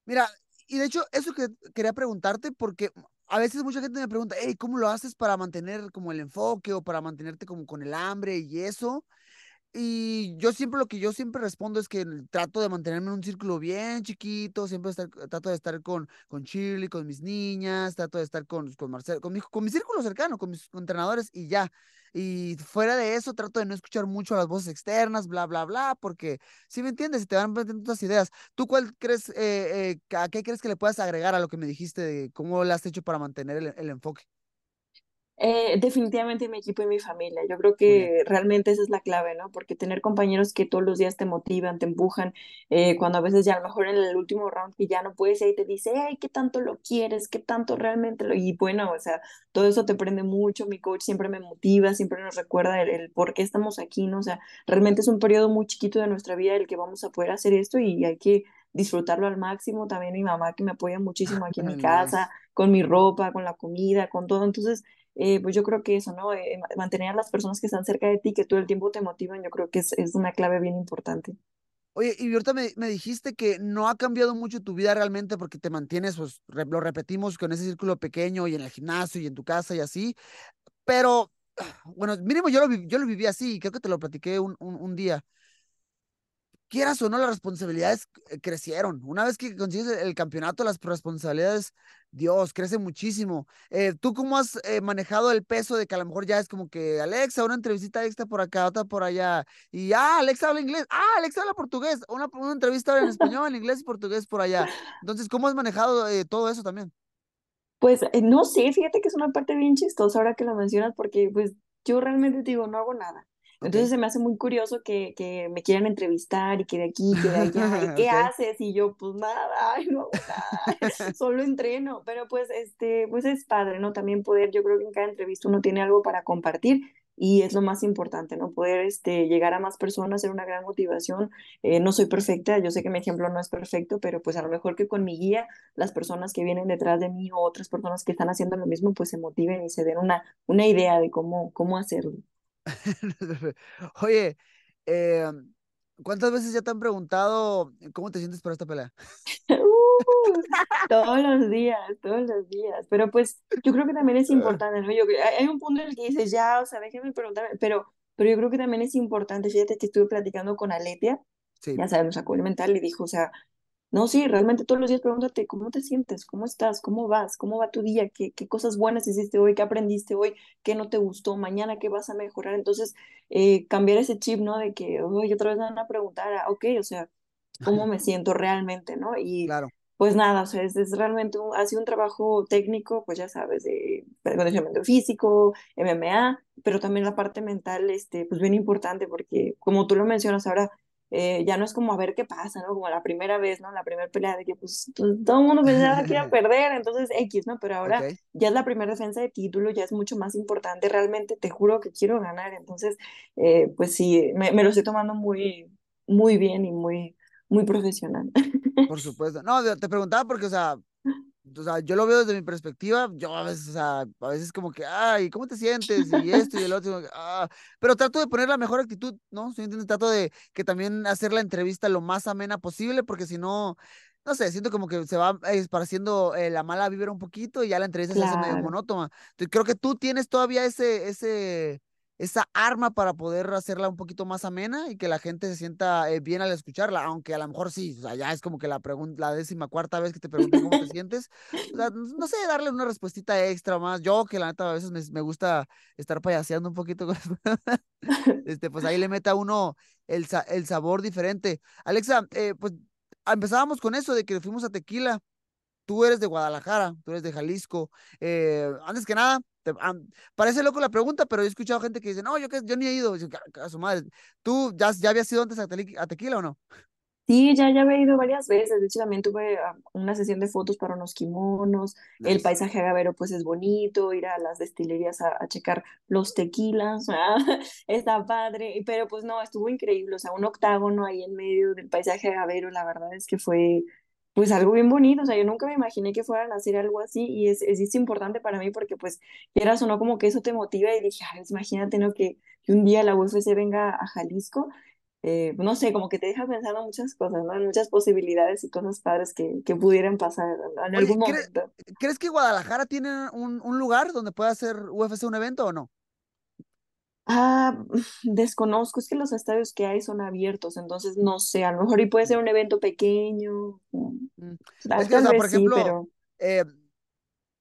Mira, y de hecho, eso que quería preguntarte, porque a veces mucha gente me pregunta, hey, ¿cómo lo haces para mantener como el enfoque o para mantenerte como con el hambre y eso? Y yo siempre lo que yo siempre respondo es que trato de mantenerme en un círculo bien chiquito, siempre estar, trato de estar con, con Shirley, con mis niñas, trato de estar con, con Marcelo, con mi, con mi círculo cercano, con mis entrenadores y ya. Y fuera de eso, trato de no escuchar mucho las voces externas, bla, bla, bla, porque si me entiendes, te van metiendo otras ideas. ¿Tú cuál crees, eh, eh, a qué crees que le puedas agregar a lo que me dijiste de cómo lo has hecho para mantener el, el enfoque? Eh, definitivamente mi equipo y mi familia. Yo creo que realmente esa es la clave, ¿no? Porque tener compañeros que todos los días te motivan, te empujan, eh, cuando a veces ya a lo mejor en el último round que ya no puedes y te dice, ay, ¿qué tanto lo quieres? ¿Qué tanto realmente lo...? Y bueno, o sea, todo eso te prende mucho, mi coach siempre me motiva, siempre nos recuerda el, por qué estamos aquí, ¿no? O sea, realmente es un periodo muy chiquito de nuestra vida el que vamos a poder hacer esto y hay que disfrutarlo al máximo. También mi mamá que me apoya muchísimo aquí en mi casa, con mi ropa, con la comida, con todo. Entonces, eh, pues yo creo que eso, ¿no? Eh, mantener a las personas que están cerca de ti, que todo el tiempo te motivan, yo creo que es, es una clave bien importante. Oye, y ahorita me, me, dijiste que no ha cambiado mucho tu vida realmente porque te mantienes, pues lo repetimos con ese círculo pequeño y en el gimnasio y en tu casa y así, pero bueno, mínimo yo lo, yo lo viví así creo que te lo platiqué un, un, un día. Quieras o no, las responsabilidades eh, crecieron. Una vez que consigues el campeonato, las responsabilidades, Dios, crece muchísimo. Eh, ¿Tú cómo has eh, manejado el peso de que a lo mejor ya es como que Alexa, una entrevista extra por acá, otra por allá, y ah, Alexa habla inglés, ah, Alexa habla portugués, una, una entrevista en español, en inglés y portugués por allá. Entonces, ¿cómo has manejado todo eso también? Pues no sé, fíjate que es una parte bien chistosa ahora que lo mencionas, porque pues yo realmente digo, no hago nada. Entonces se me hace muy curioso que, que, me quieran entrevistar y que de aquí, que de allá, y qué haces, y yo, pues nada, no hago nada, solo entreno, pero pues, este, pues es padre, ¿no? También poder, yo creo que en cada entrevista uno tiene algo para compartir, y es lo más importante, ¿no? Poder este, llegar a más personas, ser una gran motivación. Eh, no soy perfecta, yo sé que mi ejemplo no es perfecto, pero pues a lo mejor que con mi guía, las personas que vienen detrás de mí o otras personas que están haciendo lo mismo, pues se motiven y se den una, una idea de cómo, cómo hacerlo. Oye, eh, ¿cuántas veces ya te han preguntado cómo te sientes para esta pelea? Uh, todos los días, todos los días. Pero pues yo creo que también es importante, ¿no? Yo, hay un punto en el que dices, ya, o sea, déjeme preguntar, pero, pero yo creo que también es importante, fíjate que estuve platicando con Aletia, ya sabes, nuestra mental, y dijo, o sea, no, sí, realmente todos los días pregúntate cómo te sientes, cómo estás, cómo vas, cómo va tu día, qué, qué cosas buenas hiciste hoy, qué aprendiste hoy, qué no te gustó, mañana qué vas a mejorar. Entonces, eh, cambiar ese chip, ¿no? De que, hoy otra vez me van a preguntar, ok, o sea, cómo me siento realmente, ¿no? Y claro. pues nada, o sea, es, es realmente un, ha sido un trabajo técnico, pues ya sabes, de condicionamiento físico, MMA, pero también la parte mental, este, pues bien importante, porque como tú lo mencionas ahora, eh, ya no es como a ver qué pasa, ¿no? Como la primera vez, ¿no? La primera pelea de que pues, pues todo el mundo pensaba que iba a perder, entonces X, ¿no? Pero ahora ya es la primera defensa de título, ya es mucho más importante, realmente te juro que quiero ganar, entonces eh, pues sí, me, me, lo estoy tomando muy, muy bien y muy, muy profesional. Por supuesto, no, te preguntaba porque, o sea, o sea, yo lo veo desde mi perspectiva, yo a veces, o sea, a veces como que, ay, ¿cómo te sientes? Y esto y el otro, ah, pero trato de poner la mejor actitud, ¿no? ¿Sí Trato de que también hacer la entrevista lo más amena posible, porque si no, no sé, siento como que se va esparciendo eh, la mala vibra un poquito y ya la entrevista se hace medio monótona. Entonces, creo que tú tienes todavía ese, ese, esa arma para poder hacerla un poquito más amena y que la gente se sienta eh, bien al escucharla, aunque a lo mejor sí, o sea, ya es como que la pregunta, la décima cuarta vez que te preguntan cómo te sientes, o sea, no sé, darle una respuestita extra más, yo que la neta a veces me, gusta estar payaseando un poquito, este, pues ahí le meta uno el, el sabor diferente. Alexa, eh, pues empezábamos con eso de que fuimos a Tequila, tú eres de Guadalajara, tú eres de Jalisco, eh, antes que nada, parece loco la pregunta, pero he escuchado gente que dice, no, yo, yo ni he ido. A su madre, ¿tú ya, ya habías ido antes a, Tequila o no? Sí, ya, ya había ido varias veces. De hecho, también tuve ah, una sesión de fotos para unos kimonos. El paisaje agavero, pues es bonito. Ir a las destilerías a, checar los tequilas. está padre. Pero pues no, estuvo increíble. O sea, un octágono ahí en medio del paisaje agavero. La verdad es que fue, pues algo bien bonito, o sea, yo nunca me imaginé que fueran a hacer algo así y es, es, importante para mí porque pues quieras o no como que eso te motiva y dije, Ay, imagínate, ¿no? Que, que, un día la UFC venga a Jalisco, eh, no sé, como que te deja pensando muchas cosas, ¿no? Muchas posibilidades y cosas padres que, que pudieran pasar en algún momento. ¿Crees que Guadalajara tiene un, un lugar donde pueda hacer UFC un evento o no? Ah, desconozco, es que los estadios que hay son abiertos, entonces no sé, a lo mejor y puede ser un evento pequeño. Es que, o sea, por ejemplo, eh,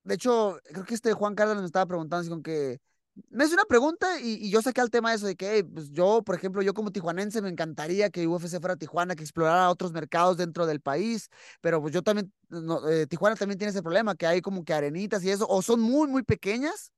de hecho, creo que este Juan Carlos me estaba preguntando, con que me hace una pregunta y, y, yo saqué al tema eso de que, pues yo, por ejemplo, yo como tijuanense me encantaría que UFC fuera Tijuana, que explorara otros mercados dentro del país, pero pues yo también, eh, Tijuana también tiene ese problema, que hay como que arenitas y eso, o son muy, muy pequeñas,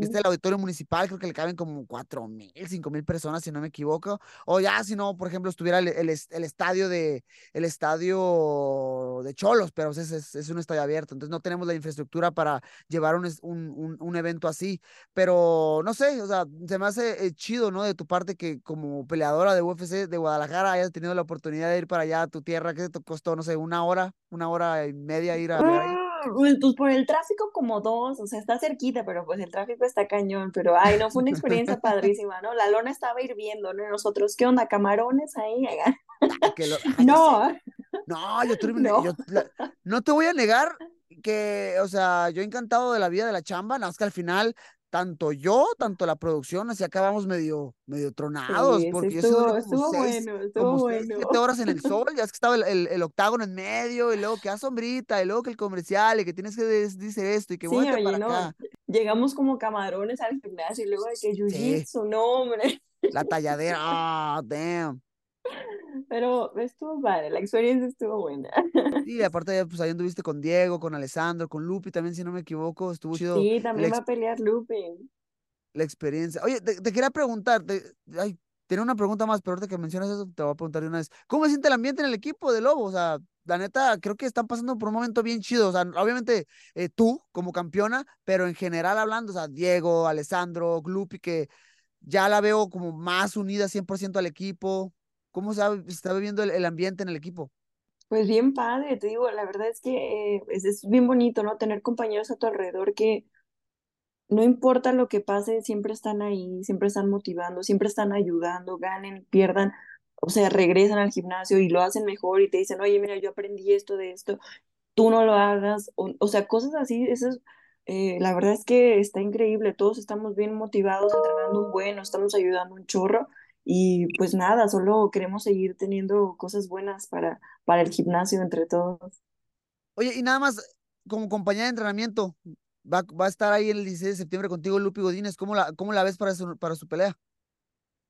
este el auditorio municipal, creo que le caben como cuatro mil, cinco mil personas, si no me equivoco. O ya, si no, por ejemplo, estuviera el, el, estadio de el estadio de Cholos, pero es, es, es, un estadio abierto, entonces no tenemos la infraestructura para llevar un, un, un, evento así. Pero no sé, o sea, se me hace eh, chido, ¿no? De tu parte que como peleadora de UFC de Guadalajara hayas tenido la oportunidad de ir para allá a tu tierra, que te costó, no sé, una hora, una hora y media ir a ver ahí. Pues, por el tráfico como dos, o sea, está cerquita, pero pues el tráfico está cañón, pero ay, no, fue una experiencia padrísima, ¿no? La lona estaba hirviendo, ¿no? Nosotros, ¿qué onda? ¿Camarones ahí? no. No, yo, no. Yo, no te voy a negar que, o sea, yo encantado de la vida de la chamba, nada más que al final tanto yo, tanto la producción, así acabamos medio, medio tronados, porque yo estuvo, como estuvo seis, bueno, estuvo como bueno. siete horas en el sol, ya es que estaba el, el, el, octágono en medio, y luego que a sombrita, y luego que el comercial, y que tienes que decir esto, y que sí, oye, para no, acá. Llegamos como camarones al gimnasio, y luego de que jiu-jitsu, sí. no, hombre. La talladera, ah, oh, damn. Pero estuvo padre, la experiencia estuvo buena. Sí, aparte, pues ahí anduviste con Diego, con Alessandro, con Lupi también, si no me equivoco, estuvo chido. Sí, también va a pelear Lupi. La experiencia. Oye, te, te quería preguntar, te, ay, tenía una pregunta más, pero ahorita que mencionas eso, te voy a preguntar de una vez. ¿Cómo se siente el ambiente en el equipo de Lobo? O sea, la neta, creo que están pasando por un momento bien chido. O sea, obviamente eh, tú como campeona, pero en general hablando, o sea, Diego, Alessandro, Lupi, que ya la veo como más unida 100% al equipo. ¿Cómo se está viviendo el, el, ambiente en el equipo? Pues bien padre, te digo, la verdad es que eh, es, es, bien bonito, ¿no? Tener compañeros a tu alrededor que no importa lo que pase, siempre están ahí, siempre están motivando, siempre están ayudando, ganen, pierdan, o sea, regresan al gimnasio y lo hacen mejor y te dicen, oye, mira, yo aprendí esto de esto, tú no lo hagas, o, o sea, cosas así, eso es, eh, la verdad es que está increíble, todos estamos bien motivados, entrenando un buen, nos estamos ayudando un chorro y pues nada, solo queremos seguir teniendo cosas buenas para, para el gimnasio entre todos. Oye, y nada más, como compañía de entrenamiento, va, va a estar ahí el 16 de septiembre contigo Lupi Godínez, ¿cómo la, cómo la ves para su, para su pelea?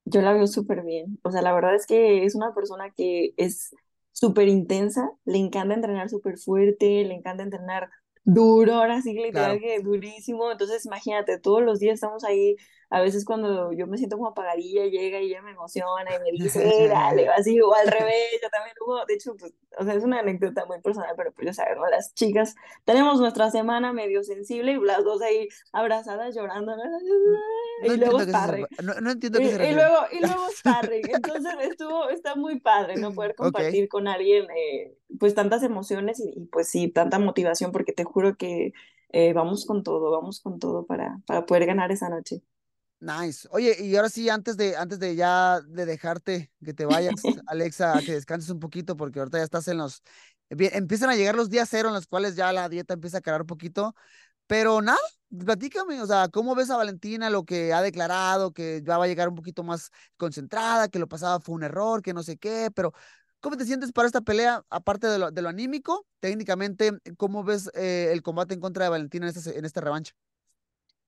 Yo la veo súper bien, o sea, la verdad es que es una persona que es súper intensa, le encanta entrenar súper fuerte, le encanta entrenar duro, ahora sí, literal Claro. que durísimo. Entonces, imagínate, todos los días estamos ahí. A veces cuando yo me siento como apagadilla, llega y ella me emociona y me dice, "Eh, dale, así, o al revés, yo también hubo, de hecho, pues, o sea, es una anécdota muy personal, pero pues ya sabes, ¿no? Las chicas tenemos nuestra semana medio sensible y las dos ahí abrazadas llorando, y luego sparring. no, no entiendo Y, qué se y refiere. luego, y luego sparring. Entonces estuvo, está muy padre, ¿no? Poder compartir con alguien, eh, pues tantas emociones y, y, pues sí, tanta motivación, porque te juro que eh, vamos con todo, vamos con todo para, para poder ganar esa noche. Nice. Oye, y ahora sí, antes de, antes de ya de dejarte que te vayas, Alexa, a que descanses un poquito, porque ahorita ya estás en los, empiezan a llegar los días cero en los cuales ya la dieta empieza a caer un poquito, pero nada, platícame, o sea, ¿cómo ves a Valentina, lo que ha declarado, que ya va a llegar un poquito más concentrada, que lo pasado fue un error, que no sé qué, pero ¿cómo te sientes para esta pelea, aparte de lo, de lo anímico, técnicamente, cómo ves eh, el combate en contra de Valentina en esta, en esta revancha?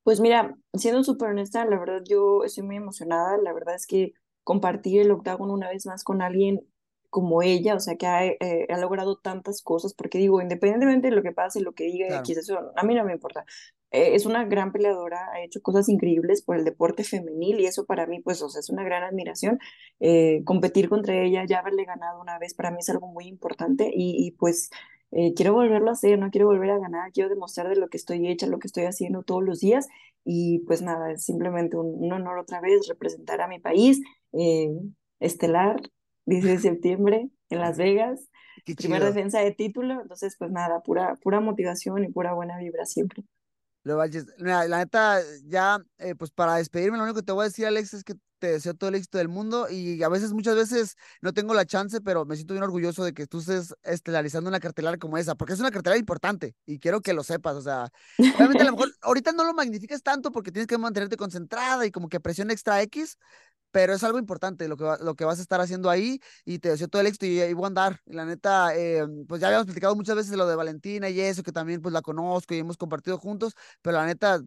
Pues mira, siendo súper honesta, la verdad yo estoy muy emocionada. La verdad es que compartir el octágono una vez más con alguien como ella, o sea, que ha, eh, ha logrado tantas cosas, porque digo, independientemente de lo que pase, lo que diga, Claro. X, eso a mí no me importa. Eh, es una gran peleadora, ha hecho cosas increíbles por el deporte femenil y eso para mí, pues, o sea, es una gran admiración. Eh, competir contra ella, ya haberle ganado una vez, para mí es algo muy importante y, y pues eh, quiero volverlo a hacer, no quiero volver a ganar, quiero demostrar de lo que estoy hecha, lo que estoy haciendo todos los días y pues nada, es simplemente un, un honor otra vez representar a mi país, eh, estelar, 16 de septiembre en Las Vegas, Qué primer chido. defensa de título, entonces pues nada, pura, pura motivación y pura buena vibra siempre. Mira, la neta, ya, eh, pues para despedirme, lo único que te voy a decir, Alex, es que te deseo todo el éxito del mundo y a veces, muchas veces, no tengo la chance, pero me siento bien orgulloso de que tú estés estelarizando una cartelera como esa, porque es una cartelera importante y quiero que lo sepas, o sea, obviamente a lo mejor ahorita no lo magnificas tanto porque tienes que mantenerte concentrada y como que presión extra X, pero es algo importante lo que, va- lo que vas a estar haciendo ahí y te deseo todo el éxito y, y voy a andar. La neta, eh, pues ya habíamos platicado muchas veces de lo de Valentina y eso, que también pues la conozco y hemos compartido juntos, pero la neta,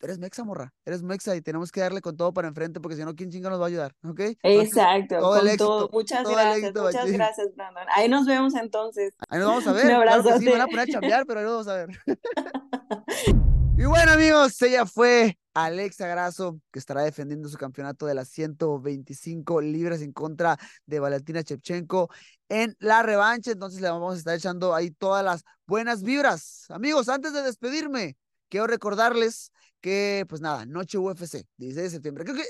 eres mexa, morra, eres mexa y tenemos que darle con todo para enfrente porque si no, ¿quién chinga nos va a ayudar? ¿Ok? Entonces, Exacto, todo con éxito, todo. Muchas todo gracias, éxito, muchas gracias, Brandon. Ahí nos vemos entonces. Ahí nos vamos a Un ver, claro que sí, me van a poner a chambear, pero ahí nos vamos a ver. Y bueno, amigos, ella fue Alexa Grasso, que estará defendiendo su campeonato de las 125 libras en contra de Valentina Shevchenko en la revancha. Entonces le vamos a estar echando ahí todas las buenas vibras. Amigos, antes de despedirme, quiero recordarles que, pues nada, Noche UFC, 16 de septiembre. Creo que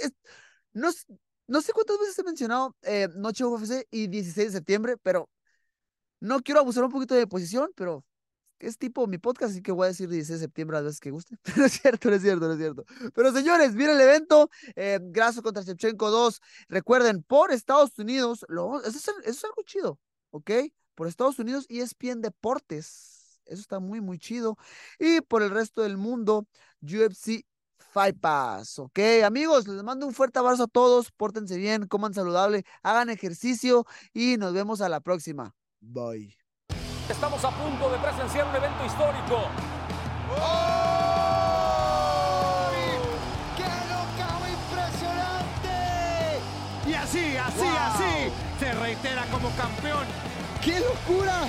no, no sé cuántas veces he mencionado eh, Noche UFC y 16 de septiembre, pero no quiero abusar un poquito de posición, pero es tipo mi podcast, así que voy a decir 16 de septiembre a las veces que guste. No es cierto, no es cierto, no es cierto. Pero señores, miren el evento, eh, Grasso contra Shevchenko 2. Recuerden, por Estados Unidos, lo, eso, es, algo chido, ¿ok? Por Estados Unidos, E ESPN Deportes. Eso está muy, muy chido. Y por el resto del mundo, UFC Five Pass, ¿ok? Amigos, les mando un fuerte abrazo a todos, pórtense bien, coman saludable, hagan ejercicio y nos vemos a la próxima. Bye. Estamos a punto de presenciar un evento histórico. ¡Qué locao impresionante! Y así, así, así, se reitera como campeón. ¡Qué locura!